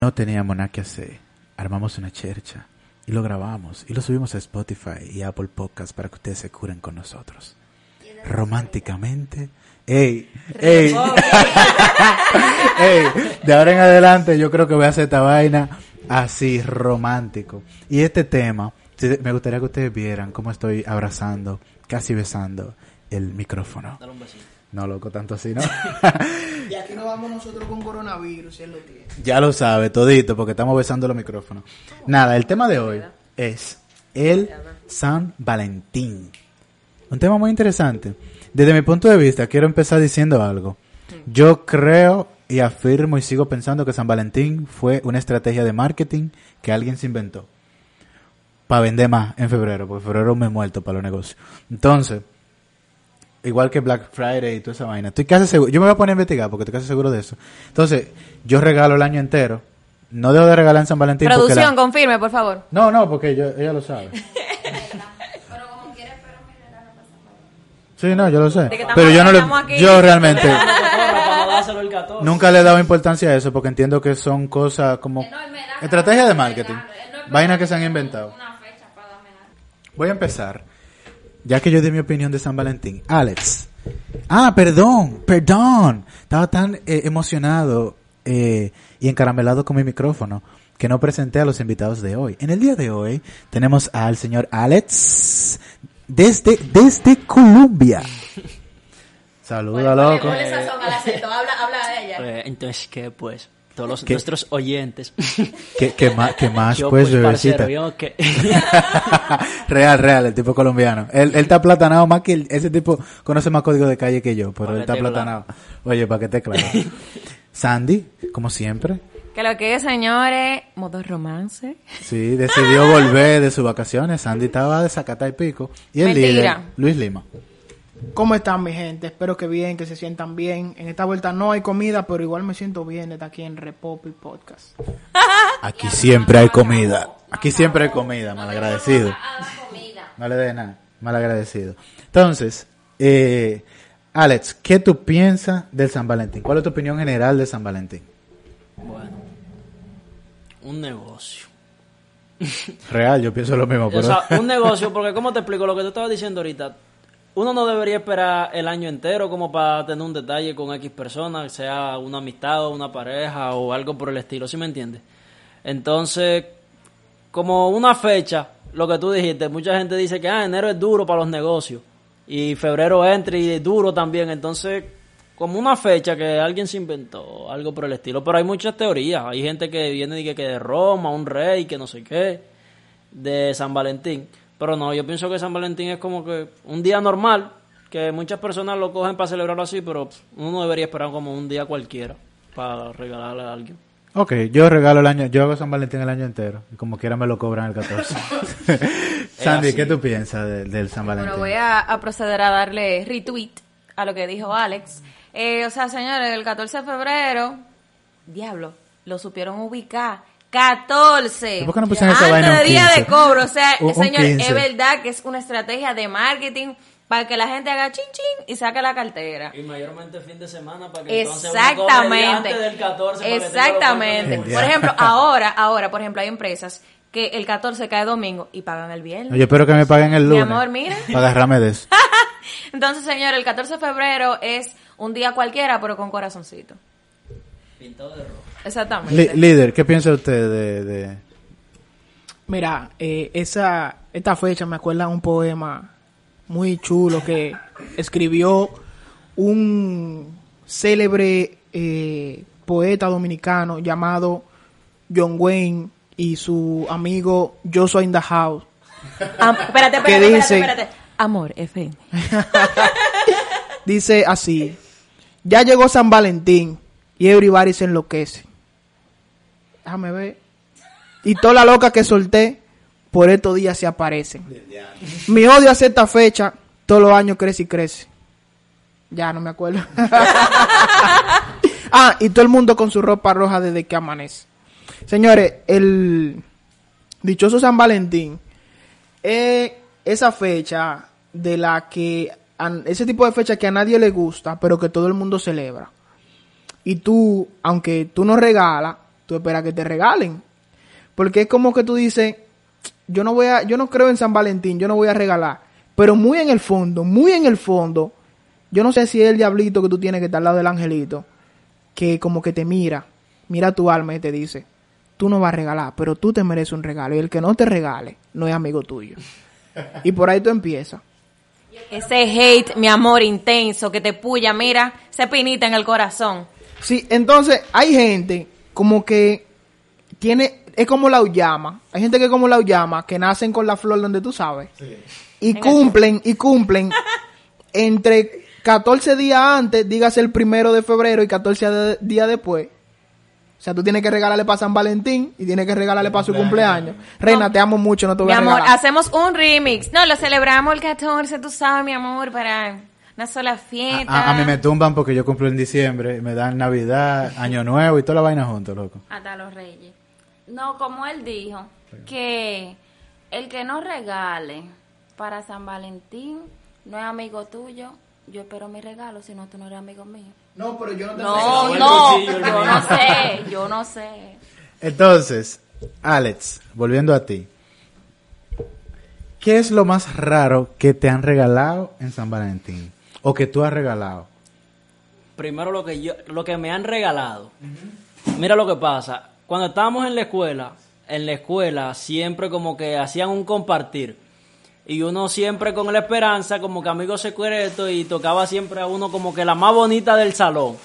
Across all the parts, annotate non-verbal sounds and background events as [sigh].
No teníamos nada que hacer. Armamos una chercha y lo grabamos y lo subimos a Spotify y Apple Podcast para que ustedes se curen con nosotros. Románticamente. Ey, ey, [laughs] ey, de ahora en adelante yo creo que voy a hacer esta vaina así, romántico. Y este tema, me gustaría que ustedes vieran cómo estoy abrazando, casi besando el micrófono. Dale un besito. No, loco, tanto así, ¿no? [laughs] Y aquí no vamos nosotros con coronavirus, si él lo tiene. Ya lo sabe, todito, porque estamos besando los micrófonos. Nada, el tema de hoy es el San Valentín. Un tema muy interesante. Desde mi punto de vista, quiero empezar diciendo algo. Yo creo y afirmo y sigo pensando que San Valentín fue una estrategia de marketing que alguien se inventó. Para vender más en febrero, porque febrero me he muerto para los negocios. Entonces, igual que Black Friday y toda esa vaina. Estoy casi seguro, yo me voy a poner a investigar porque estoy casi seguro de eso. Entonces, yo regalo el año entero. No debo de regalar en San Valentín Producción, la- confirme, por favor. No, no, porque yo, ella lo sabe. [laughs] Sí, no, yo lo sé. Pero yo no le, yo realmente Para no dárselo el 14. nunca le he dado importancia a eso porque entiendo que son cosas como estrategias de marketing, vainas que se han inventado. Voy a empezar, ya que yo di mi opinión de San Valentín. Alex. Ah, perdón, perdón. Estaba tan eh, emocionado eh, y encaramelado con mi micrófono que no presenté a los invitados de hoy. En el día de hoy tenemos al señor Alex desde, desde Colombia. [laughs] Saluda, loco. Habla, habla de ella. Eh, entonces, ¿qué pues? Todos los, ¿Qué? nuestros oyentes. [laughs] ¿Qué, qué más, qué más Yo, pues, parcero, bebecita? yo que... [laughs] real, real, el tipo colombiano. Él, él está platanado más que el- ese tipo conoce más código de calle que yo, pero él está platanado. Oye, para que esté claro. [laughs] Sandy, como siempre, Que lo que es, señores, modo romance. sí, decidió volver de sus vacaciones. Sandy estaba de sacata y pico. Y el Mentira. líder, Luis Lima. ¿Cómo están mi gente? Espero que bien, que se sientan bien. En esta vuelta no hay comida, pero igual me siento bien desde aquí en Repop y Podcast. [laughs] Aquí siempre hay comida. Aquí siempre hay comida, malagradecido. No le dé nada, malagradecido. Entonces, eh, Alex, ¿qué tú piensas del San Valentín? ¿Cuál es tu opinión general de San Valentín? Bueno, un negocio. Real, yo pienso lo mismo, [laughs] O sea, un negocio, porque como te explico lo que tú estabas diciendo ahorita, uno no debería esperar el año entero como para tener un detalle con X persona, sea una amistad o una pareja o algo por el estilo, ¿sí me entiendes? Entonces, como una fecha, lo que tú dijiste, mucha gente dice que ah, enero es duro para los negocios y febrero entra y es duro también, entonces como una fecha que alguien se inventó, algo por el estilo, pero hay muchas teorías, hay gente que viene y que, que de Roma, un rey, que no sé qué, de San Valentín, pero no, yo pienso que San Valentín es como que un día normal, que muchas personas lo cogen para celebrarlo así, pero uno no debería esperar como un día cualquiera para regalarle a alguien. Ok, yo regalo el año, yo hago San Valentín el año entero, y como quiera me lo cobran el 14. [laughs] [laughs] Sandy. ¿qué tú piensas de- del San Valentín? Bueno, voy a, a proceder a darle retweet a lo que dijo Alex. Eh, o sea, señores, el 14 de febrero, diablo, lo supieron ubicar. 14. ¿Y por qué no pusieron esa Antes vaina un de día 15? de cobro. O sea, Un- señor, 15. es verdad que es una estrategia de marketing para que la gente haga chin chin y saque la cartera. Y mayormente fin de semana para que entonces uno cobre Exactamente. antes del 14 para que tenga Exactamente. Por ejemplo, ahora, ahora, por ejemplo, hay empresas que el 14 cae domingo y pagan el viernes. Yo espero que me paguen el Mi lunes. amor, mira. Para agarrarme de eso. [laughs] Entonces, señor, el 14 de febrero es un día cualquiera, pero con corazoncito. Pintado de rojo. Exactamente. Li- líder, ¿qué piensa usted de, de- Mira, eh, esa, esta fecha me acuerda un poema muy chulo que escribió un célebre eh, poeta dominicano llamado John Wayne y su amigo Yo Soy in the House. Am- espérate, espérate, ¿Qué espérate, dice? espérate. Amor, FM. [laughs] Dice así, ya llegó San Valentín y everybody se enloquece. déjame ver. Y toda la loca que solté, por estos días se aparecen. Mi odio hacia esta fecha, todos los años crece y crece. Ya no me acuerdo. [laughs] ah, y todo el mundo con su ropa roja desde que amanece. Señores, el dichoso San Valentín es esa fecha de la que ese tipo de fecha que a nadie le gusta, pero que todo el mundo celebra. Y tú, aunque tú no regalas, tú esperas que te regalen. Porque es como que tú dices, yo no voy a, yo no creo en San Valentín, yo no voy a regalar. Pero muy en el fondo, muy en el fondo, yo no sé si es el diablito que tú tienes que estar al lado del angelito, que como que te mira, mira tu alma y te dice, tú no vas a regalar, pero tú te mereces un regalo. Y el que no te regale, no es amigo tuyo. Y por ahí tú empiezas. Ese hate, mi amor intenso, que te puya, mira, se pinita en el corazón. Sí, entonces hay gente como que tiene, es como la uyama. Hay gente que es como la uyama, que nacen con la flor donde tú sabes. Y cumplen, y [laughs] cumplen entre 14 días antes, dígase el primero de febrero y 14 de- días después. O sea, tú tienes que regalarle para San Valentín y tienes que regalarle para su cumpleaños. Reina, te amo mucho, no te voy Mi a amor, regalar. hacemos un remix. No, lo celebramos el 14, tú sabes, mi amor, para una sola A, fiesta. a- a mí me tumban porque yo cumplo en diciembre, me dan Navidad, Año Nuevo y toda la vaina juntos, loco. Hasta los reyes. No, como él dijo, que el que no regale para San Valentín no es amigo tuyo. Yo espero mi regalo, si no, tú no eres amigo mío. No, pero yo no te No, no, yo no sé, yo no sé. Entonces, Alex, volviendo a ti. ¿Qué es lo más raro que te han regalado en San Valentín? O que tú has regalado. Primero lo que yo, lo que me han regalado. Mira lo que pasa. Cuando estábamos en la escuela, en la escuela siempre como que hacían un compartir. Y uno siempre con la esperanza, como que amigo secreto, y tocaba siempre a uno como que la más bonita del salón.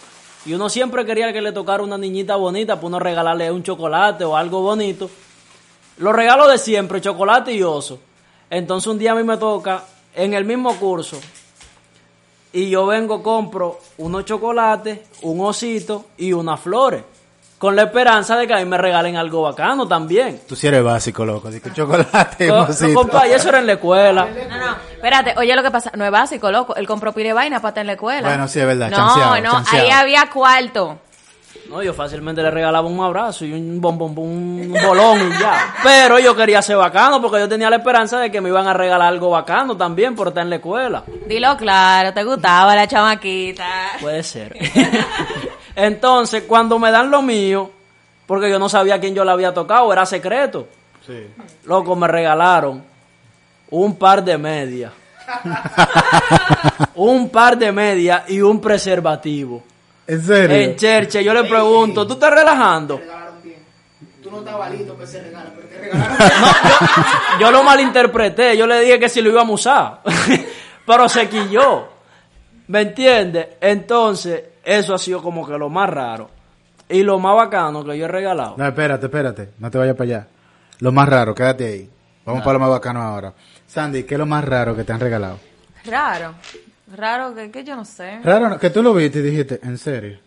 Y uno siempre quería que le tocara una niñita bonita, para uno regalarle un chocolate o algo bonito. Los regalos de siempre, chocolate y oso. Entonces un día a mí me toca, en el mismo curso, y yo vengo, compro unos chocolates, un osito y unas flores. Con la esperanza de que a mí me regalen algo bacano también. Tú sí eres básico, loco. Así que chocolate y No, no, compa, y eso era en la escuela. No, no, espérate, oye lo que pasa, no es básico, loco, él compró pile vaina para estar en la escuela. Bueno, sí, es verdad, No, chanceado, no, chanceado. ahí había cuarto. No, yo fácilmente le regalaba un abrazo y un bombón, un bolón y ya. Pero yo quería ser bacano porque yo tenía la esperanza de que me iban a regalar algo bacano también por estar en la escuela. Dilo claro, te gustaba la chamaquita. Puede ser. [laughs] Entonces, cuando me dan lo mío, porque yo no sabía a quién yo le había tocado, era secreto. Loco, me regalaron un par de medias. [laughs] un par de medias y un preservativo. ¿En serio? En Cherche, yo le pregunto, ¿tú estás relajando? Tú no estabas listo para ese regalo, pero te [laughs] regalaron. Yo lo malinterpreté, yo le dije que si lo íbamos a usar. [laughs] Pero se quilló. ¿Me entiendes? Entonces, eso ha sido como que lo más raro. Y lo más bacano que yo he regalado. No, espérate, espérate. No te vayas para allá. Lo más raro, quédate ahí. Vamos para lo más bacano ahora. Sandy, ¿qué es lo más raro que te han regalado? Raro, raro, que, que yo no sé. Raro, ¿no? que tú lo viste y dijiste, ¿en serio?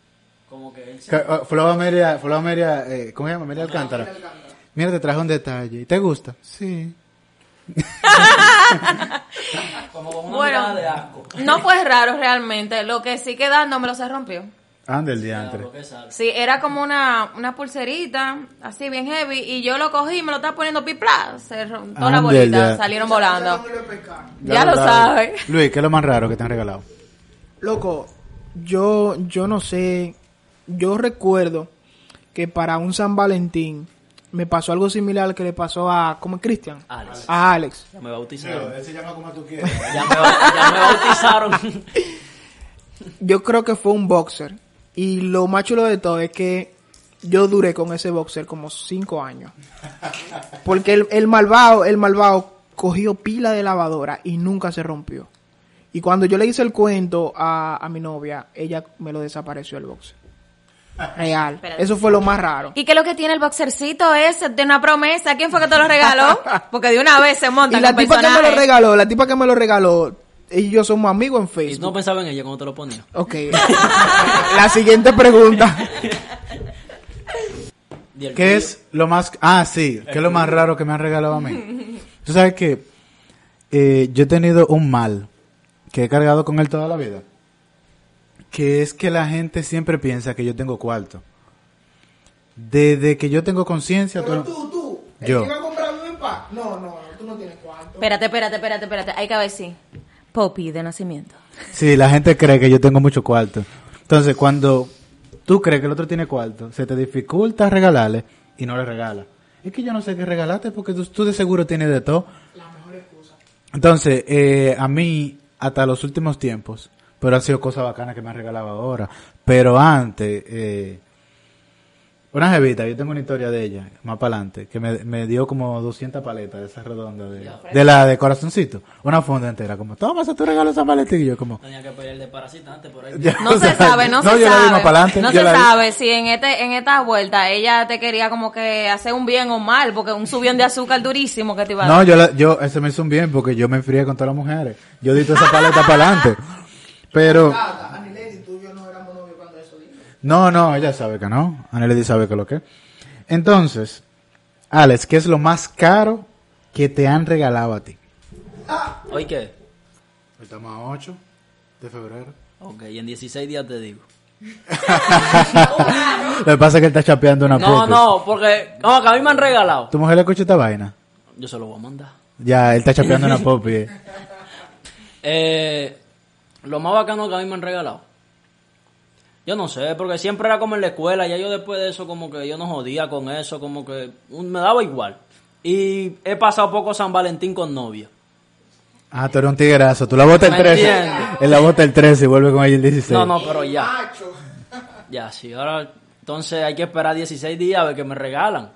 Como que Que, uh, Flor eh, ¿cómo se llama? Meria Alcántara. Mira, te traje un detalle. ¿Te gusta? Sí. [laughs] como con una Bueno. mirada de asco. No fue raro realmente, lo que sí que dándomelo se rompió. Anda el diantre. Sí, era como una, una pulserita, así bien heavy, y yo lo cogí y me lo estaba poniendo pipla. Se rom- todas las Ande, bolitas ya. salieron volando. Ya lo sabes. Luis, ¿qué es lo más raro que te han regalado? Loco, yo, yo no sé. Yo recuerdo que para un San Valentín me pasó algo similar al que le pasó a, ¿cómo es Cristian? Alex. A Alex. Ya me bautizaron. se llama como tú quieras. Ya me, ya me bautizaron. Yo creo que fue un boxer. Y lo más chulo de todo es que yo duré con ese boxer como cinco años. Porque el, el malvado, el malvado cogió pila de lavadora y nunca se rompió. Y cuando yo le hice el cuento a, a mi novia, ella me lo desapareció el boxer. Real. Espérate. Eso fue lo más raro. ¿Y qué es lo que tiene el boxercito ese de una promesa? ¿Quién fue que te lo regaló? [laughs] Porque de una vez se monta Y la tipa que me lo regaló, la tipa que me lo regaló, y yo somos amigos en Y no Facebook. pensaba en ella cuando te lo ponía. Ok. [laughs] la siguiente pregunta. ¿Qué es lo más... Ah, sí, ¿qué es lo más raro que me han regalado a mí? Tú sabes que eh, yo he tenido un mal que he cargado con él toda la vida. Que es que la gente siempre piensa que yo tengo cuarto. Desde que yo tengo conciencia... Tú, tú, el Yo. que iba a comprar un empaque. No, no, tú no tienes cuarto. Espérate, espérate, espérate, espérate. Hay que ver si. Poppy de nacimiento. Sí, la gente cree que yo tengo mucho cuarto. Entonces, cuando tú crees que el otro tiene cuarto, se te dificulta regalarle y no le regalas. Es que yo no sé qué regalarte porque tú, tú de seguro tienes de todo. Entonces, eh, a mí, hasta los últimos tiempos, pero han sido cosas bacanas que me han regalado ahora. Pero antes, eh, una jevita, yo tengo una historia de ella, más para adelante, que me, me dio como 200 paletas de esas redondas, de, de la de corazoncito. Una funda entera, como, toma, ese tu regalo de San Valentín. Y yo como, Tenía que de por ahí. [laughs] ya, No se sea, sabe, no, se yo la di sabe. más pa'lante, no yo se la di- sabe si en este en esta vuelta ella te quería como que hacer un bien o mal, porque un subión de azúcar durísimo que te iba a No, dar. yo, la, yo, ese me hizo un bien porque yo me enfrié con todas las mujeres. Yo di toda esa paleta para adelante. [laughs] Pero, Tata, Anilady, tú y yo no éramos novios cuando eso dijo. No, no, ella sabe que no. Annelady sabe que lo que. Entonces, Alex, ¿qué es lo más caro que te han regalado a ti? ¿Hoy qué? Estamos a 8 de febrero. Ok, y en 16 días te digo. [laughs] Lo que pasa es que él está chapeando una No, no, porque no, que a mí me han regalado. ¿Tu mujer le escucha esta vaina? Yo se lo voy a mandar. Ya, él está chapeando una popi. [laughs] Eh, lo más bacano que a mí me han regalado. Yo no sé, porque siempre era como en la escuela. Ya yo después de eso, como que yo no jodía con eso, como que un- me daba igual. Y he pasado poco San Valentín con novia. Ah, tú eres un tiguerazo. Tú la botas el ¿Me 13. entiendes? Él la bota el 13 y vuelve con ella el 16. No, no, pero ya. Ya, sí. Ahora, entonces hay que esperar 16 días a ver que me regalan.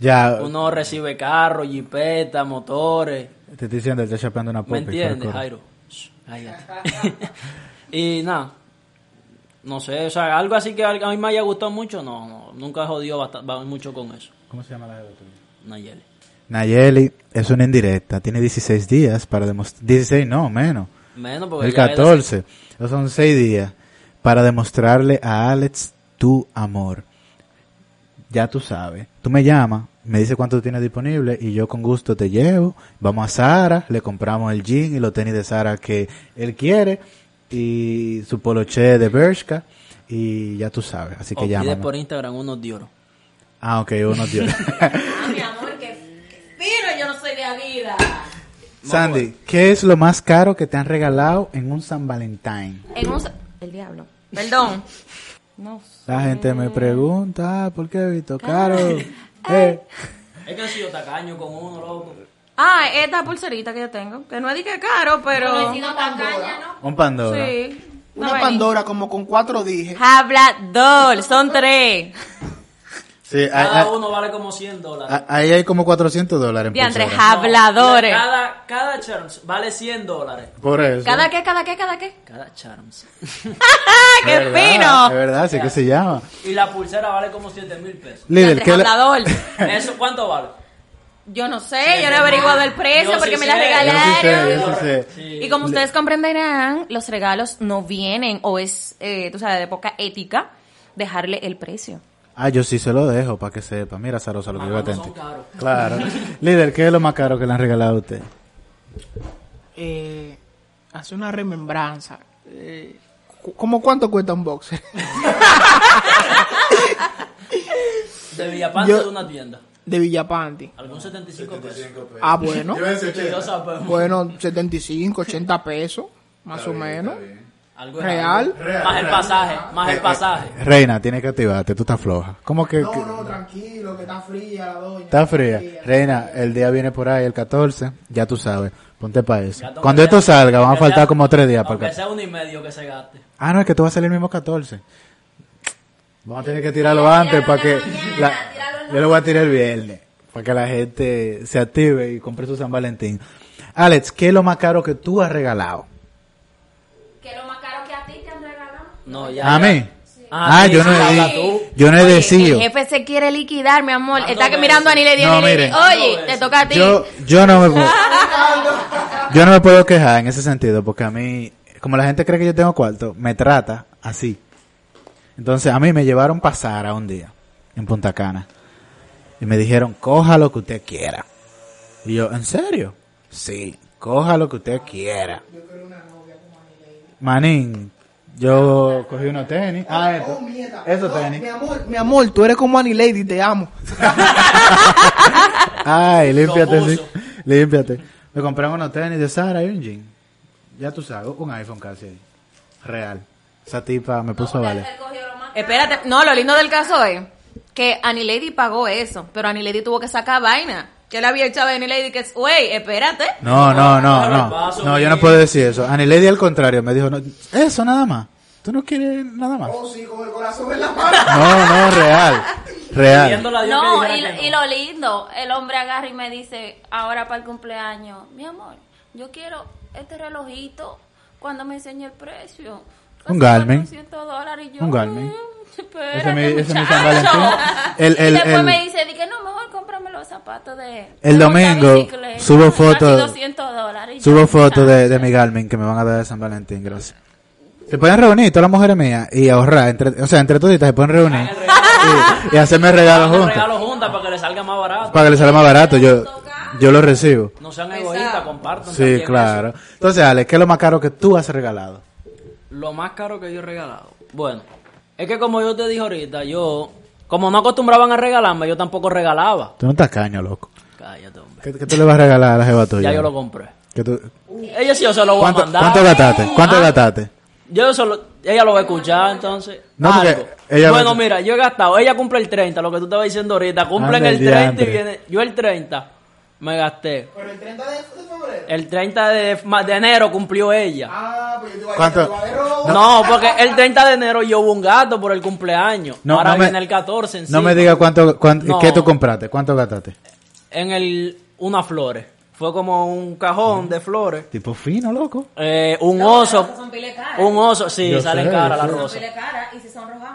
Ya, Uno recibe carro, jipeta, motores. te estoy diciendo, él está chapeando una popi. ¿Me entiendes. Jairo? Shh, [laughs] y nada. No sé, o sea, algo así que a mí me haya gustado mucho, no, no nunca he jodido bast- ba- mucho con eso. ¿Cómo se llama la tuya? Nayeli. Nayeli es una indirecta, tiene 16 días para demostrar, 16 no, menos, Menos porque el ya es- 14, esos son 6 días para demostrarle a Alex tu amor. Ya tú sabes, tú me llamas, me dices cuánto tienes disponible y yo con gusto te llevo, vamos a Sara, le compramos el jean y los tenis de Sara que él quiere y su poloche de Bershka y ya tú sabes, así o que pide llama. por Instagram unos de oro. Ah, ok, uno dio. [laughs] Ah, mi amor, que, que fino, yo no soy de vida. Sandy, ¿qué es lo más caro que te han regalado en un San Valentín? En un... El diablo. Perdón. No sé. La gente me pregunta, ah, ¿por qué he visto caro? [laughs] Eh, Es que he sido tacaño con uno, loco. Ah, esta pulserita que yo tengo, que no es de que caro, pero... No he sido tacaña, ¿no? un Pandora. Sí. Una No, Pandora como con cuatro dije. Hablador, son [laughs] tres. Sí, hay- Cada hay- uno vale como 100 dólares. a- ahí hay como 400 dólares en Diantre, pulsera. habladores. Cada, cada charms vale 100 dólares. Por eso. ¿Cada qué, cada qué, cada qué? Cada charms. ¡Ah, [laughs] qué Es verdad, fino! Verdad, así que se llama. y la pulsera vale como 7 mil pesos. Líder, Diantre, ¿qué le- hablador. [laughs] ¿Eso cuánto vale? Yo no sé, yo no he averiguado el precio Yo porque sí me la sé. Yo sí sé, regalaron. yo sí sé. Sí. Y como ustedes comprenderán, los regalos no vienen o es, eh, tú sabes, de poca ética dejarle el precio. Ah, yo sí se lo dejo para que sepa. Mira, Zarosa, lo que iba a no son atenti. caros. Claro. [laughs] Líder, ¿qué es lo más caro que le han regalado a usted? Eh, hace una remembranza. Eh, ¿Cómo cuánto cuesta un boxer? [laughs] De Villapante Yo- de una tienda. De Villapanti. Algún 75 pesos. Ah, bueno. Bueno, 75, 80 pesos, más o menos. Algo Real. algo. Más el pasaje, más el pasaje. Reina, tienes que activarte, tú estás floja. ¿Cómo que, que- no, tranquilo, que está fría la doña. está fría? Reina, el día viene por ahí, el 14, ya tú sabes, ponte para eso. Cuando que esto sea- salga, van a faltar sea- como tres días para Aunque el sea uno y medio que se gaste. Ah, no, es que tú vas a salir el mismo 14. Vamos a tener que tirarlo antes para que... la- yo lo voy a tirar el viernes, para que la gente se active y compre su San Valentín. Alex, ¿qué es lo más caro que tú has regalado? ¿Qué es lo más caro que a ti te han regalado? No, ya. ¿A ya. mí? Ah, Ah, sí, yo no sí, he tú. Yo no he decidido. El jefe se quiere liquidar, mi amor. Está que mirando a. Anile y No, mire. Oye, te toca a ti. Yo, yo no me puedo, yo no me puedo quejar en ese sentido porque a mí, como la gente cree que yo tengo cuarto, me trata así. Entonces a mí me llevaron pasar a un día en Punta Cana Y me dijeron, coja lo que usted quiera. Y yo, ¿en serio? Sí, coja lo que usted quiera. Manín, yo cogí unos tenis. Ah, esto. Esos tenis. Mi amor, mi amor, tú eres como Annie Lady, te amo. [laughs] Ay, límpiate, sí. Límpiate. Me compré unos tenis de Sara y un jean. Ya tú sabes, un iPhone casi ahí. Real. Esa tipa me puso a valer. Espérate, no, lo lindo del caso es que Annie Lady pagó eso, pero Annie Lady tuvo que sacar vaina. Que le había echado a Annie Lady que, wey, espérate. No, no, no, no. No, yo no puedo decir eso. Annie Lady al contrario me dijo, no, eso nada más. ¿Tú no quieres nada más? Oh, sí, con el corazón en la mano. [laughs] No, no, real. Real. No, y, lo lindo, el hombre agarra y me dice, ahora para el cumpleaños, mi amor, yo quiero este relojito cuando me enseñe el precio. Un Garmin. 400 dólares y yo, Un Garmin. "Mm, espérate, Ese es mi, ese es mi muchacho". San Valentín. El, y el, después el- me dice, dije, no, mejor cómprame los zapatos de... El de domingo bicicleta, subo fotos- 200 dólares. y Subo fotos de, de mi Garmin que me van a dar de San Valentín, gracias. Se pueden reunir todas las mujeres mías y ahorrar, entre, o sea, entre toditas se pueden reunir y, y hacerme regalos el juntos. regalo juntas para que le salga más barato. Para que les salga más barato, yo, yo lo recibo. No sean egoístas, compartan. Sí, claro. eso. Entonces, Ale, ¿qué es lo más caro que tú has regalado? Lo más caro que yo he regalado. Bueno, es que como yo te dije ahorita, yo, como no acostumbraban a regalarme, yo tampoco regalaba. Tú no estás caño, loco. Cállate, hombre. ¿Qué, qué tú le vas a regalar a la jeva tuya? Ya yo lo compré. ¿Qué tú- Ella sí yo se lo voy a ¿Cuánto, mandar. ¿Cuánto gastaste? ¿Cuánto Ah, gastaste? Yo solo, ella lo va a escuchar, entonces. No, porque algo. ella bueno, mira, yo he gastado, ella cumple el 30, lo que tú estabas diciendo ahorita, cumplen el el 30 y viene, yo el 30 me gasté. Pero el 30 de, febrero. El 30 de, de enero cumplió ella. Ah, yo. No, porque el 30 de enero yo hubo un gato por el cumpleaños. No, Ahora no me- viene el 14 No encima. me digas cuánto, cuánto No. qué tú compraste, cuánto gastaste. En el, unas flores. Fue como un cajón de flores. Tipo fino, loco. Eh, un oso. Son pile caras. Un oso, sí, Yo salen sé, cara yo la sé. rosa. Pile caras y si son rojas.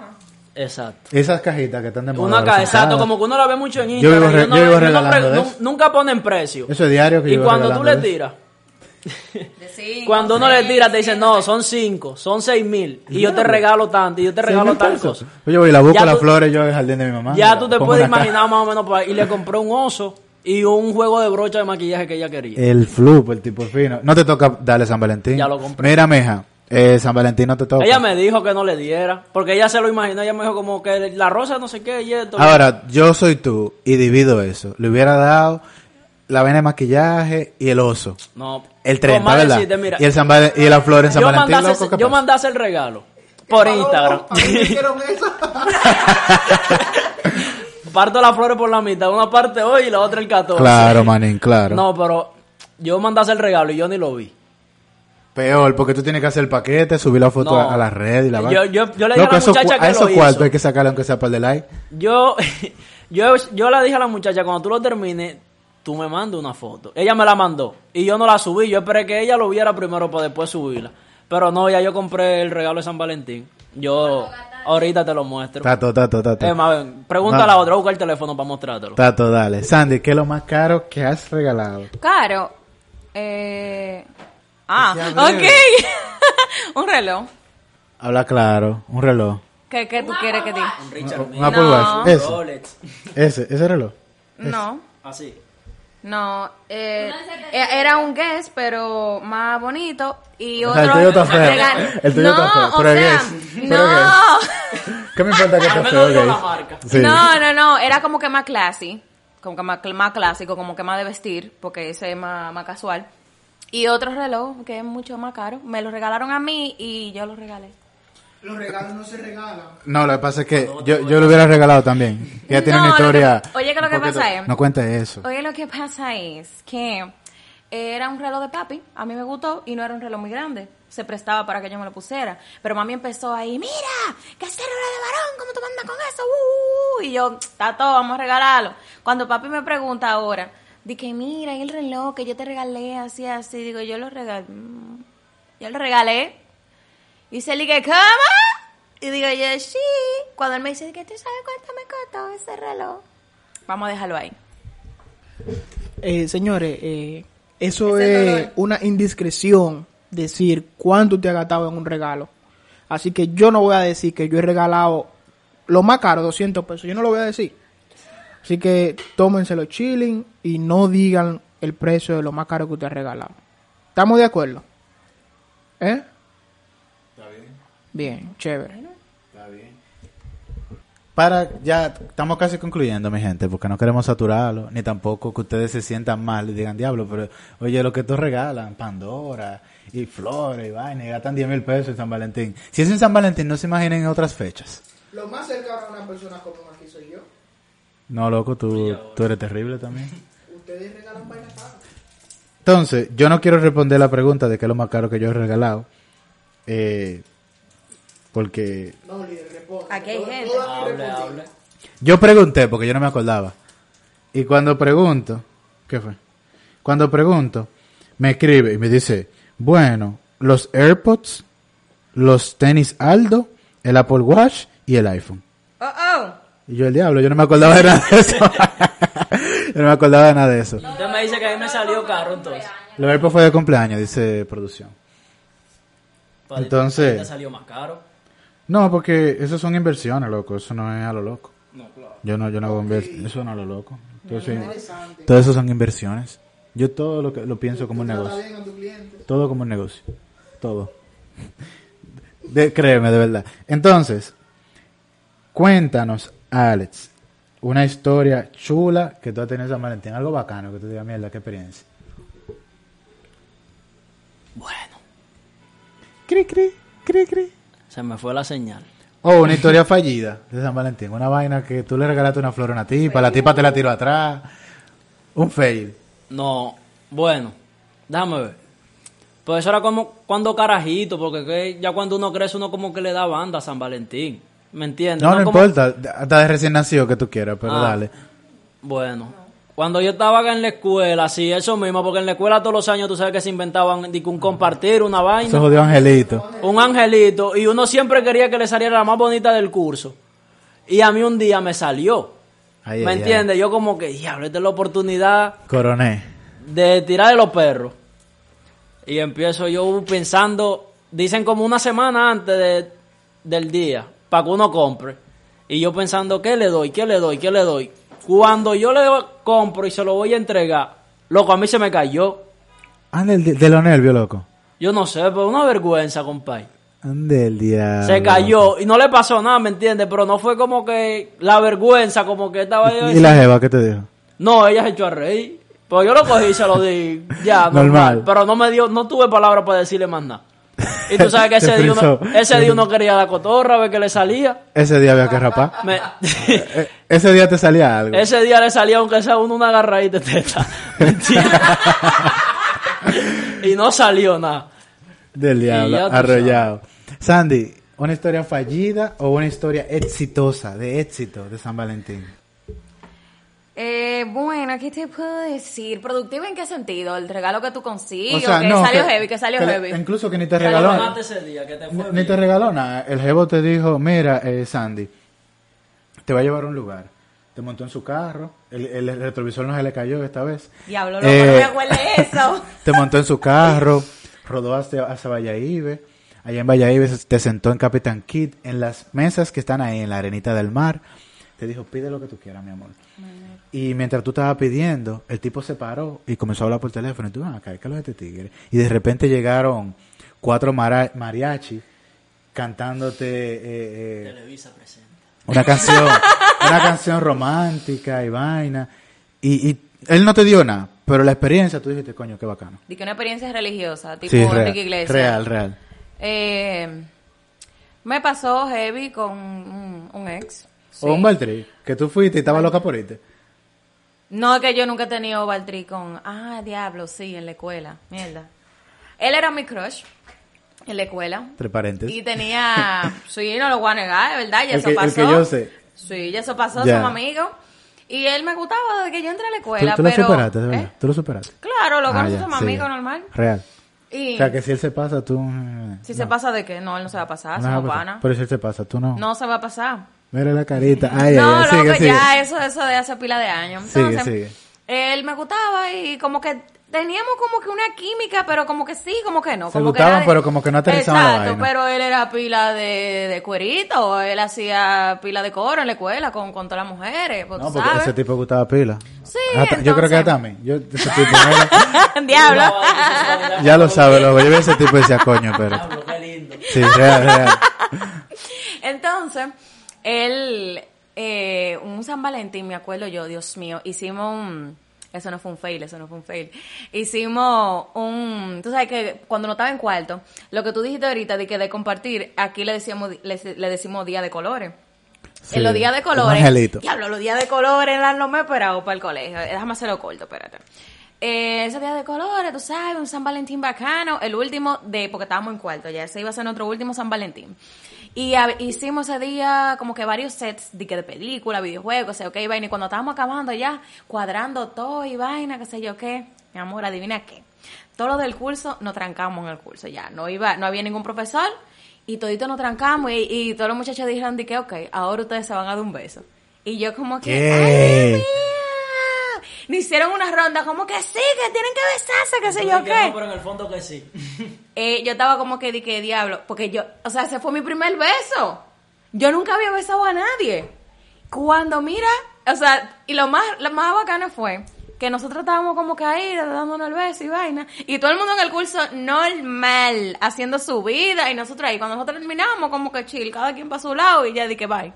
Exacto. Esas cajitas que están de moda. Una caja, exacto, como que uno la ve mucho en Yo vivo Instagram. yo vivo y uno regalando pre- de nu- eso. Nunca ponen precio. Eso es diario que Y yo cuando tú le tiras, cinco, cuando uno le tira, te dicen, siete, no, son cinco, son seis mil. Y yo te regalo tanto, y yo te ¿Seis regalo tal cosa. Oye, voy y la busco Ya las tú- flores yo en el jardín de mi mamá. Ya tú te puedes caja. imaginar más o menos. Y le compré un oso y un juego de brocha de maquillaje que ella quería. El flup, el tipo fino. No te toca darle San Valentín. Ya lo compré. Mira, meja, eh, San Valentín no te toca. Ella me dijo que no le diera, porque ella se lo imaginó, ella me dijo como que la rosa no sé qué y esto. Ahora, yo soy tú y divido eso. Le hubiera dado la vaina de maquillaje y el oso. no, El 30, Tomás ¿verdad? decirte, mira, y, el San Val- y la flor en San yo Valentín, mandé, a loco, hacer, ¿qué yo hacer el regalo por Instagram. [laughs] Hicieron eso. [laughs] Parto las flores por la mitad, una parte hoy y la otra el 14. Claro, manín, claro. No, pero yo hacer el regalo y yo ni lo vi. Peor, porque tú tienes que hacer el paquete, subir la foto No. a, a la red y la Yo- vaina. yo- yo le dije a la muchacha que a esos lo hizo. cuartos hay que sacarle aunque sea para el de like. Yo, [laughs] yo, yo le dije a la muchacha, cuando tú lo termines, tú me mandas una foto. Ella me la mandó y yo no la subí. Yo esperé que ella lo viera primero para después subirla. Pero no, ya yo compré el regalo de San Valentín. Yo ahorita te lo muestro. Tato, tato, tato. Eh, más bien, pregunta a la otra, busca el teléfono para mostrártelo. Tato, dale. Sandy, ¿qué es lo más caro que has regalado? Caro. Eh... Ah, ok. [laughs] un reloj. Habla claro, un reloj. ¿Qué, qué tú quieres que diga? Richard Un Mille, Apple No. Watch. Ese, Rolex. ese, ese reloj. No. Así. No, eh, eh, era un guess, pero más bonito. Y O otro. sea, el tuyo está feo. regal- El tuyo no, está feo, o sea, guess. Pero no. ¿Qué me importa que Al esté menos feo. Sí. No, no, no, era como que más classy, como que más, más clásico, como que más de vestir, porque ese es más, más casual. Y otro reloj que es mucho más caro, me lo regalaron a mí y yo lo regalé. Los regalos no se regalan. No, lo que pasa es que yo, yo lo hubiera regalado también. Ella tiene No, una lo que- historia. oye, que lo que pasa es- No cuente eso. Oye, lo que pasa es que era un reloj de papi, a mí me gustó y no era un reloj muy grande. Se prestaba para que yo me lo pusiera. Pero mami empezó ahí, mira, que ese reloj de varón, ¿cómo tú mandas con eso? Uh, uh, uh". Y yo, está todo, vamos a regalarlo. Cuando papi me pregunta ahora, dije, mira, y el reloj que yo te regalé, así, así, digo, yo lo regalé. mm, Yo lo regalé. Y se le dije, ¿cómo? Y digo yo, sí. Cuando él me dice, que tú sabes cuánto me costó ese reloj? Vamos a dejarlo ahí. Eh, señores, eh, eso Ese es dolor. una indiscreción decir cuánto te ha gastado en un regalo. Así que yo no voy a decir que yo he regalado lo más caro, 200 pesos. Yo no lo voy a decir. Así que tómenselo chilling y no digan el precio de lo más caro que usted ha regalado. ¿Estamos de acuerdo? ¿Eh? Está bien. Bien, chévere. Para, ya estamos casi concluyendo, mi gente, porque no queremos saturarlo, ni tampoco que ustedes se sientan mal y digan, diablo, pero oye, lo que estos regalan, Pandora y flores y vaina, y gastan 10 mil pesos en San Valentín. Si es en San Valentín, no se imaginen en otras fechas. Lo más cercano a una persona común aquí soy yo. No, loco, tú, tú eres terrible también. [laughs] Ustedes regalan vainas caras. Entonces, yo no quiero responder la pregunta de qué es lo más caro que yo he regalado, eh, porque No, líder, responde. Aquí hay gente. respondí. hable. Yo pregunté porque yo no me acordaba. Y cuando pregunto, ¿qué fue? Cuando pregunto, me escribe y me dice, bueno, los AirPods, los tenis Aldo, el Apple Watch y el iPhone. Oh, oh. Y yo el diablo, yo no me acordaba de nada de eso. [laughs] yo no me acordaba de nada de eso. Usted me dice que a mí me salió caro entonces. Los AirPods fue de cumpleaños, dice producción. Entonces- salió más caro. No, porque eso son inversiones, loco. Eso no es a lo loco. No, claro. Yo no, yo no hago inver- eso no a lo loco. Entonces, todo eso son inversiones. Yo todo lo que lo pienso como un negocio. bien a tu cliente. Todo como un negocio. Todo. [laughs] De, créeme, de verdad. Entonces, cuéntanos, Alex, una historia chula que tú has tenido en San Valentín. Algo bacano que tú digas, mierda, qué experiencia. Bueno, Cri, cri, cri, cri. Se me fue la señal. O una historia [laughs] fallida de San Valentín. Una vaina que tú le regalaste una flor a una tipa, la tipa te la tiró atrás. Un fail. No, bueno, déjame ver. Pues eso era como cuando carajito, porque que ya cuando uno crece uno como que le da banda a San Valentín. ¿Me entiendes? No, no como- importa. Hasta de recién nacido que tú quieras, pero Ah. dale. Bueno, cuando yo estaba acá en la escuela, sí, eso mismo, porque en la escuela todos los años tú sabes que se inventaban un compartir, una vaina, jodió Angelito. un angelito, y uno siempre quería que le saliera la más bonita del curso. Y a mí un día me salió. Ay, ¿Me entiendes? Yo como que, diablo, esta es la oportunidad Coroné. de tirar de los perros. Y empiezo yo pensando, dicen como una semana antes de- del día, para que uno compre. Y yo pensando, ¿qué le doy? ¿Qué le doy? ¿Qué le doy? Cuando yo le compro y se lo voy a entregar, loco, a mí se me cayó. Ande el di- de los nervios, loco. Yo no sé, pero una vergüenza, compadre. Ande el diablo. Se cayó y no le pasó nada, ¿me entiendes? Pero no fue como que la vergüenza, como que estaba yo ¿Y la jeva qué te dijo? No, ella se echó a reír. Pues yo lo cogí y se lo di. Ya, [laughs] normal. Normal. Pero no me dio, no tuve palabras para decirle más nada. Y tú sabes que [laughs] ese día, uno, ese día uno [laughs] quería la cotorra, a ver qué le salía. Ese día había que rapar. [laughs] Me- Eh, Ese día te salía algo. ese día le salía aunque sea uno una agarradita de teta. Y no salió nada. Del diablo, arrollado. Sandy, ¿una historia fallida o una historia exitosa, de éxito de San Valentín? Eh, bueno, ¿qué te puedo decir? ¿Productivo en qué sentido? ¿El regalo que tú consigues? O sea, que no, salió que- heavy? que salió que heavy? Incluso que ni te ¿Qué regaló. ese día? que te fue Ni, te regaló nada. El jevo te dijo, mira, eh, Sandy, te va a llevar a un lugar. Te montó en su carro. El, el retrovisor no se le cayó esta vez. Diablo, loco, Eh, no me acuerdo de eso. [laughs] te montó en su carro, rodó hacia, hacia Valladolid. Allá en Valladolid te sentó en Capitán Kid, en las mesas que están ahí, en la arenita del mar. Te dijo, pide lo que tú quieras, mi amor. Y mientras tú estabas pidiendo, el tipo se paró y comenzó a hablar por teléfono. Y tú, ah, acá, ¿qué es lo de este tigre? Y de repente llegaron cuatro mariachi cantándote eh, eh, Televisa una canción, una canción romántica y vaina. Y, y él no te dio nada, pero la experiencia tú dijiste, coño, qué bacano. Di que una experiencia religiosa, tipo Sí, real, Enrique Iglesias. real, real. Eh, me pasó heavy con un, un ex. Sí. O un Valtteri, que tú fuiste y estaba loca por irte. No, que yo nunca he tenido Valtteri con... Ah, diablo, sí, en la escuela. Mierda. Él era mi crush en la escuela. Entre paréntesis. Y tenía... [laughs] Sí, no lo voy a negar, de verdad, ya El eso que- el pasó. que yo sé. Sí, ya eso pasó, Ya. somos amigos. Y él me gustaba desde que yo entré a la Tú, escuela, tú lo pero... superaste, de verdad. ¿eh? Tú lo superaste. Claro, lo Ah, conozco, ya, somos sí, amigos normal. Real. Y O sea, que si él se pasa, tú... eh, si no. se pasa de qué, no, él no se va a pasar, No se va a somos pasar. panas. Pero si él se pasa, tú no. No se va a pasar. Mira la carita. Ay, no, ay, ay, sigue, loco, sigue. ya, eso, eso de hace pila de años. Sigue, Entonces, sigue. él me gustaba y como que teníamos como que una química, pero como que sí, como que no. Se como gustaban, que era- pero como que no aterrizaban Exacto, vaina. pero él era pila de, de cuerito, él hacía pila de coro en la escuela con, con todas las mujeres, pues, No, porque sabes. ese tipo gustaba pila. Sí, Hasta- Yo creo que hasta a mí. Yo, ese tipo, [laughs] Diablo. ya lo sabe, loco. Yo vi ese tipo y decía, coño, pero. Diablo, qué lindo. Sí, real, real. [laughs] Entonces, él, eh, un San Valentín, me acuerdo yo, Dios mío, hicimos un... Eso no fue un fail, eso no fue un fail. Hicimos un... Tú sabes que cuando no estaba en cuarto, lo que tú dijiste ahorita de que de compartir, aquí le decíamos, le, le decimos día de colores. Sí, en los días de colores. angelito. Diablo, los días de colores eran no me he esperado para el colegio. Eh, Déjame hacerlo corto, espérate. Eh, ese día de colores, tú sabes, un San Valentín bacano. El último de, porque estábamos en cuarto, ya ese iba a ser nuestro último San Valentín. Y hicimos ese día como que varios sets de, que de película, videojuegos, o sea, ok, vaina. Y cuando estábamos acabando ya, cuadrando todo y vaina, qué sé yo qué, mi amor, adivina qué. Todo lo del curso, nos trancamos en el curso ya. No iba, no había ningún profesor y todito nos trancamos y, y todos los muchachos dijeron de que, ok, ahora ustedes se van a dar un beso. Y yo como que, ¿Qué? ¡ay! Nos hicieron una ronda como que sí, que tienen que besarse, qué sé yo qué. no, pero en el fondo que sí. [laughs] Eh, yo estaba como que di que diablo, porque yo, o sea, ese fue mi primer beso. Yo nunca había besado a nadie. Cuando mira, o sea, y lo más, lo más bacano fue que nosotros estábamos como ahí dándonos el beso y vaina, y todo el mundo en el curso normal, haciendo su vida, y nosotros ahí, cuando nosotros terminamos, como que chill, cada quien para su lado, y ya di que bye.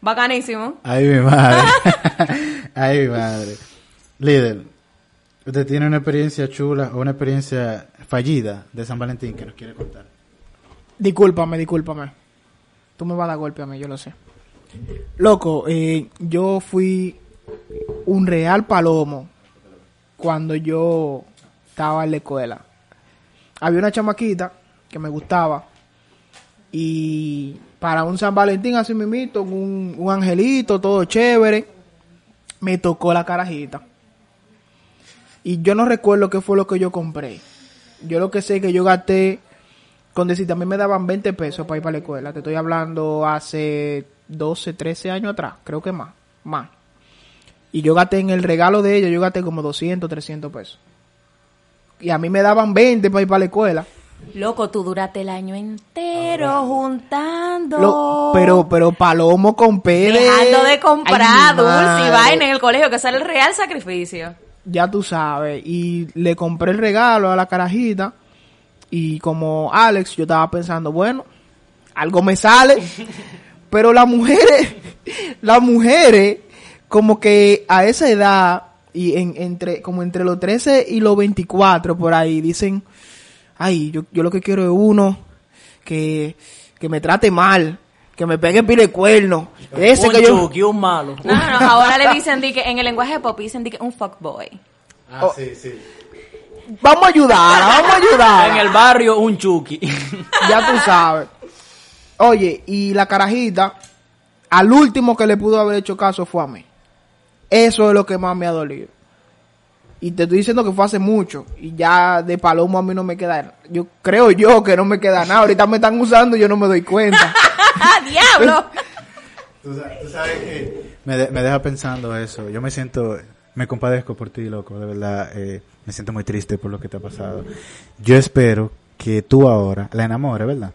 Bacanísimo. Ay, mi madre. [laughs] Ay, mi madre. Líder, ¿usted tiene una experiencia chula o una experiencia fallida de San Valentín que nos quiere contar? Discúlpame, discúlpame. Tú me vas a dar golpe a mí, yo lo sé. Loco, eh, yo fui un real palomo cuando yo estaba en la escuela. Había una chamaquita que me gustaba y para un San Valentín así mismito, un, un angelito, todo chévere, me tocó la carajita. Y yo no recuerdo qué fue lo que yo compré. Yo lo que sé es que yo gasté, con decirte, a mí me daban 20 pesos para ir para la escuela. Te estoy hablando hace 12, 13 años atrás, creo que más, más. Y yo gasté en el regalo de ella, yo gasté como 200, 300 pesos. Y a mí me daban 20 para ir para la escuela. Loco, tú duraste el año entero juntando. Lo- pero, pero palomo con P de- Dejando de comprar dulce y vaina en el colegio, que era el real sacrificio. Ya tú sabes. Y le compré el regalo a la carajita. Y como Alex, yo estaba pensando, bueno, algo me sale. [laughs] Pero las mujeres, las mujeres, como que a esa edad, y en, entre, como entre los 13 y los 24 por ahí, dicen, ay, yo, yo lo que quiero es uno que, que me trate mal, que me pegue pile de cuerno. Ese un que yo, chuki, un malo. No, no, no, ahora le dicen di que en el lenguaje pop dicen di que un fuckboy. Ah, Oh. sí, sí. vamos a ayudar, vamos a ayudar. En el barrio, un chuki. ya tú sabes. Oye, y la carajita, al último que le pudo haber hecho caso fue a mí. Eso es lo que más me ha dolido. Y te estoy diciendo que fue hace mucho. Y ya de palomo a mí no me queda. Yo creo yo que no me queda nada. Ahorita me están usando y yo no me doy cuenta. [laughs] ¡Ah, diablo! Tú tú sabes que me, de- me deja pensando eso. Yo me siento, me compadezco por ti, loco. De verdad, eh, me siento muy triste por lo que te ha pasado. Yo espero que tú ahora la enamores, ¿verdad?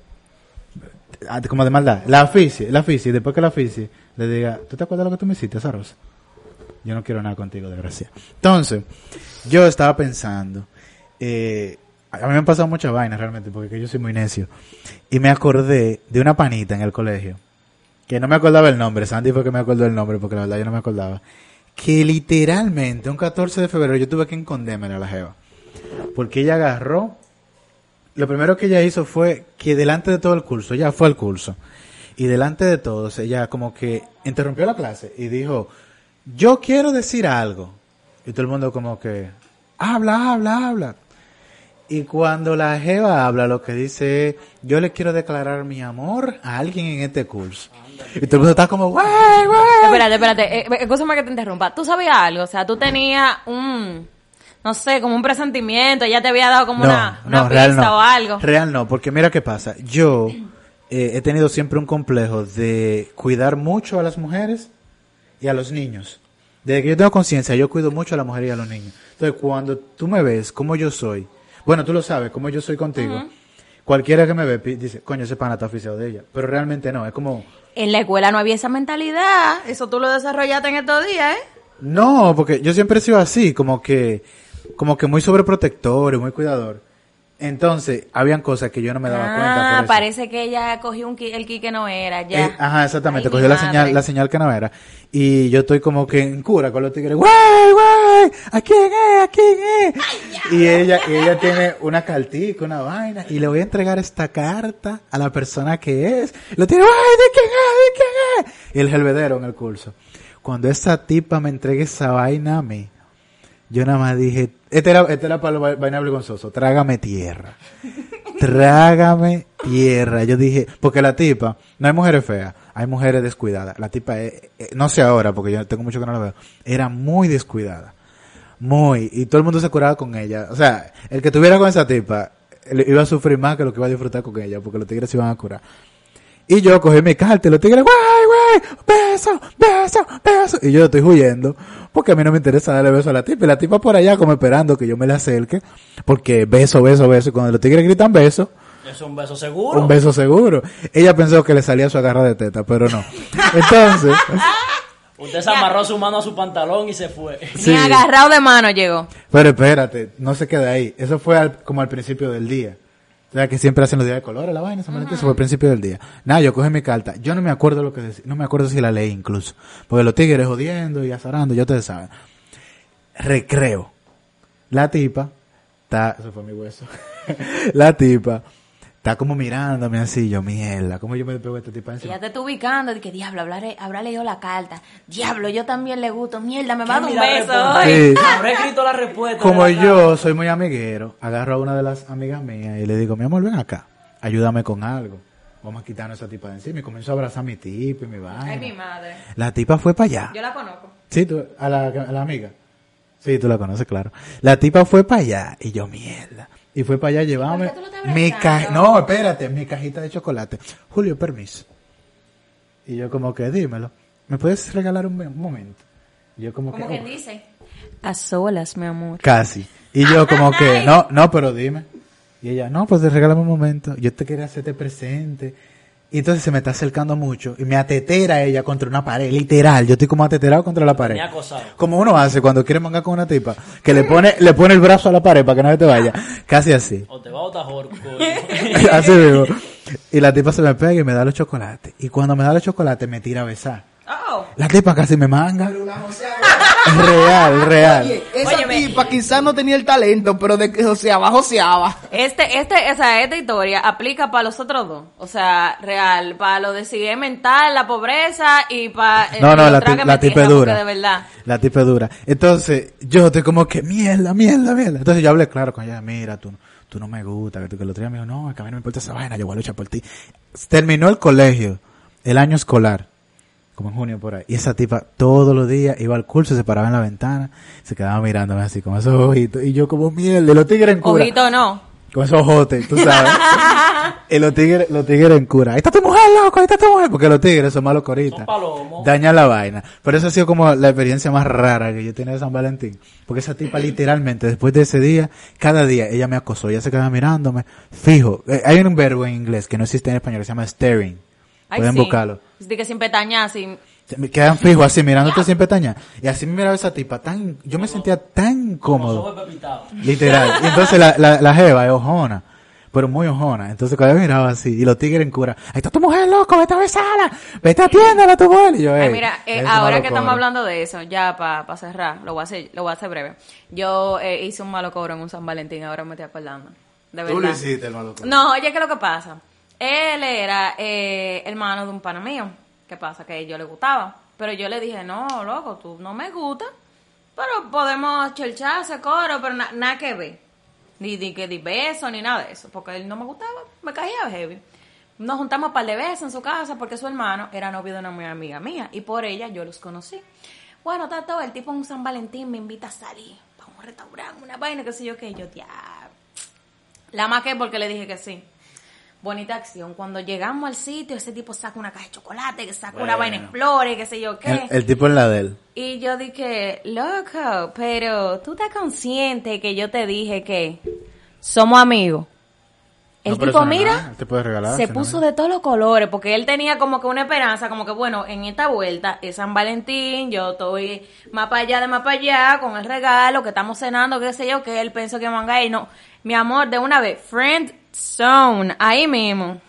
Ah, Como de maldad. La aficie, la aficie. Después que la aficie, le diga, ¿tú te acuerdas lo que tú me hiciste, esa rosa? Yo no quiero nada contigo, desgracia. Entonces, yo estaba pensando, eh, a mí me han pasado muchas vainas realmente, porque que yo soy muy necio. Y me acordé de una panita en el colegio que no me acordaba el nombre, Sandy fue que me acordó el nombre porque la verdad yo no me acordaba, que literalmente un 14 de febrero yo tuve que esconderme a la jeva, porque ella agarró, lo primero que ella hizo fue que delante de todo el curso, ella fue al curso, y delante de todos ella como que interrumpió la clase y dijo, yo quiero decir algo, y todo el mundo como que, habla, habla, habla. Y cuando la jeva habla, lo que dice es, yo le quiero declarar mi amor a alguien en este curso. Y todo el mundo está como, güey, güey. espérate, espérate, eh, escúchame que te interrumpa. ¿Tú sabías algo? O sea, tú tenías un, no sé, como un presentimiento, ya te había dado como una, una pista real no. o algo. Real no, porque mira qué pasa. Yo eh, he tenido siempre un complejo de cuidar mucho a las mujeres y a los niños. Desde que yo tengo conciencia, yo cuido mucho a la mujer y a los niños. Entonces, cuando tú me ves como yo soy, bueno, tú lo sabes, como yo soy contigo, cualquiera que me ve dice, coño, ese pana está oficiado de ella. Pero realmente no, es como, En la escuela no había esa mentalidad. Eso tú lo desarrollaste en estos días, ¿eh? no, porque yo siempre he sido así, como que, como que muy sobreprotector y muy cuidador. Entonces, habían cosas que yo no me daba cuenta. Ah, parece que ella cogió un ki- el ki que no era, ya. Eh, ajá, exactamente, Ay, cogió la señal, la señal que no era. Y yo estoy como que en cura con los tigres, ¡Güey, güey! ¿A quién es? ¿A quién es? Y ella, y ella tiene una cartica, una vaina, y le voy a entregar esta carta a la persona que es. Lo tiene, ¡Güey, de quién es? ¿De quién es? Y el helvedero en el curso. Cuando esa tipa me entregue esa vaina a mí, yo nada más dije, este era, este era para vaina vergonzoso, trágame tierra. Trágame tierra. Yo dije, porque la tipa, no hay mujeres feas, hay mujeres descuidadas. La tipa, eh, no sé ahora, porque yo tengo mucho que no la veo, era muy descuidada. Muy. Y todo el mundo se curaba con ella. O sea, el que tuviera con esa tipa, iba a sufrir más que lo que iba a disfrutar con ella, porque los tigres se iban a curar. Y yo cogí mi carta y los tigres, güey, güey, beso, beso, beso. Y yo estoy huyendo, porque a mí no me interesa darle beso a la tipa. Y la tipa por allá como esperando que yo me le acerque, porque beso, beso, beso. Y cuando los tigres gritan beso, Es un beso seguro. un beso seguro. Ella pensó que le salía su agarra de teta, pero no. [laughs] Entonces, Usted se amarró su mano a su pantalón y se fue. sí. Ni agarrado de mano llegó. Pero espérate, no se queda ahí. Eso fue al- como al principio del día. O sea, que siempre hacen los días de colores, la vaina, Valentín, eso fue al principio del día. Nada, yo cogí mi carta. Yo no me acuerdo lo que decía, no me acuerdo si la leí incluso. Porque los tigres jodiendo y azarando, ya ustedes saben. Recreo. La tipa, está, eso fue mi hueso. [laughs] la tipa, está como mirándome así, yo, mierda, ¿cómo yo me pego a esta tipa encima? Ella te está ubicando, que diablo, habrá, habrá leído la carta. Diablo, yo también le gusto. Mierda, me va a dar un beso hoy. Sí. [laughs] Habré escrito la respuesta. Como yo soy muy amiguero, agarro a una de las amigas mías y le digo, mi amor, ven acá, ayúdame con algo. Vamos a quitarnos a esa tipa de encima. Y comienzo a abrazar a mi tipa y mi vaina. Ay, mi madre. La tipa fue para allá. Yo la conozco. Sí, tú, a la, a la amiga. Sí, tú la conoces, claro. La tipa fue para allá y yo, mierda. Y fue para allá estás mi abrazando? ca No, espérate, mi cajita de chocolate. Julio, permiso. Y yo como que, dímelo, ¿me puedes regalar un, un momento? Y yo como Como que, quien dice. A solas, mi amor. Casi. Y yo [laughs] como que, no, no, pero dime. Y ella, no, pues regálame un momento. Yo te quería hacerte presente. Y entonces se me está acercando mucho y me atetera ella contra una pared, literal. Yo estoy como ateterado contra la pared. Me ha acosado. Como uno hace cuando quiere mangar con una tipa, que le pone, le pone el brazo a la pared para que se te vaya. Casi así. O te va a botar jorco. [laughs] así mismo. Y la tipa se me pega y me da los chocolates. Y cuando me da los chocolates me tira a besar. Oh. La tipa casi me manga. Es [laughs] real, es real. Oye, esa Óyeme. tipa quizás no tenía el talento, pero de que joseaba, joseaba. Este, este, o sea, esta historia aplica para los otros dos. O sea, real, para lo de si es mental, la pobreza y para No, no, la, ti- la tipa es dura. de verdad. La tipa es dura. Entonces, yo estoy como que, mierda, mierda, mierda. Entonces yo hablé claro con ella, mira, tú, tú no me gusta, que, tú, que el otro día me dijo, no, que a mí no me importa esa vaina, yo voy a luchar por ti. Terminó el colegio, el año escolar, como en junio por ahí. Y esa tipa todos los días iba al curso, se paraba en la ventana, se quedaba mirándome así, con esos ojitos. Y yo como, mierda, y los tigres en cura. Ojito no. Con esos ojotes, tú sabes. [laughs] y los tigres, los tigres en cura. Ahí está tu mujer, loco, ahí está tu mujer. Porque los tigres son malos coritas. Dañan la vaina. Pero eso ha sido como la experiencia más rara que yo he tenido de San Valentín. Porque esa tipa literalmente, después de ese día, cada día ella me acosó. Ella se quedaba mirándome. Fijo. Eh, hay un verbo en inglés que no existe en español que se llama staring. Ay, Pueden sí. buscarlo. De que sin pestañas, sin... Se me quedan fijos así mirándote sin pestaña. Y así me miraba esa tipa tan, yo me sentía tan cómodo. Literal. Y entonces la, la, la jeva es ojona. Pero muy ojona. Entonces cuando yo miraba así, y los tigres en cura, ahí está tu mujer, loco, vete a besarla, vete a atiéndala a tu mujer. Y yo, Ay, "Ey, mira, eh, ahora que estamos coro". hablando de eso, ya para cerrar, lo voy a hacer, lo voy a hacer breve. Yo eh, hice un malo cobro en un San Valentín, ahora me estoy acordando. De verdad. Tú lo hiciste, el malo coro. No, oye, ¿qué es lo que pasa? Él era eh, hermano de un pana mío. ¿Qué pasa? Que yo le gustaba. Pero yo le dije, no, loco, tú no me gusta. Pero podemos chelchar coro, pero na- nada que ver. Ni, ni que di beso, ni nada de eso. Porque él no me gustaba, me caía heavy. Nos juntamos un par de veces en su casa porque su hermano era novio de una muy amiga mía. Y por ella yo los conocí. Bueno, Tato, el tipo en San Valentín me invita a salir para un restaurante, una vaina, qué sé yo qué. Yo, ya. La maqué porque le dije que sí. Bonita acción. Cuando llegamos al sitio, ese tipo saca una caja de chocolate, que saca Bueno. una vaina de flores, qué sé yo qué. El, el tipo en la de él. Y yo dije, loco, pero tú estás consciente que yo te dije que somos amigos. El No, tipo, no es mira, regalar, se no puso es- de todos los colores, porque él tenía como que una esperanza, como que bueno, en esta vuelta es San Valentín, yo estoy más para allá de más para allá con el regalo, que estamos cenando, qué sé yo, que él pensó que manga y no. Mi amor, de una vez, friend zone, ahí mismo.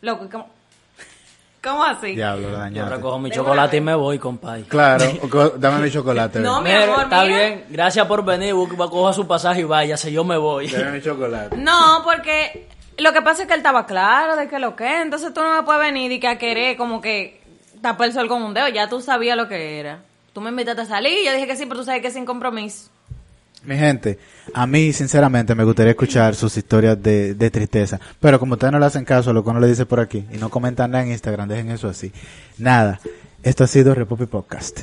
Loco, ¿cómo, [laughs] ¿cómo así? Diablo, lo Yo recojo mi chocolate y me voy, compadre. Claro, [laughs] dame mi chocolate. No, mi Mire, amor, está mira. bien, gracias por venir, coja su pasaje y váyase, yo me voy. Dame mi [laughs] chocolate. No, porque lo que pasa es que él estaba claro de que lo que, entonces tú no me puedes venir y que a querer como que tapar el sol con un dedo, ya tú sabías lo que era. Tú me invitaste a salir, yo dije que sí, pero tú sabes que es sin compromiso. Mi gente, a mí sinceramente me gustaría escuchar sus historias de, de tristeza, pero como ustedes no le hacen caso a lo que uno le dice por aquí y no comentan nada en Instagram, dejen eso así. Nada, esto ha sido Repopi Podcast.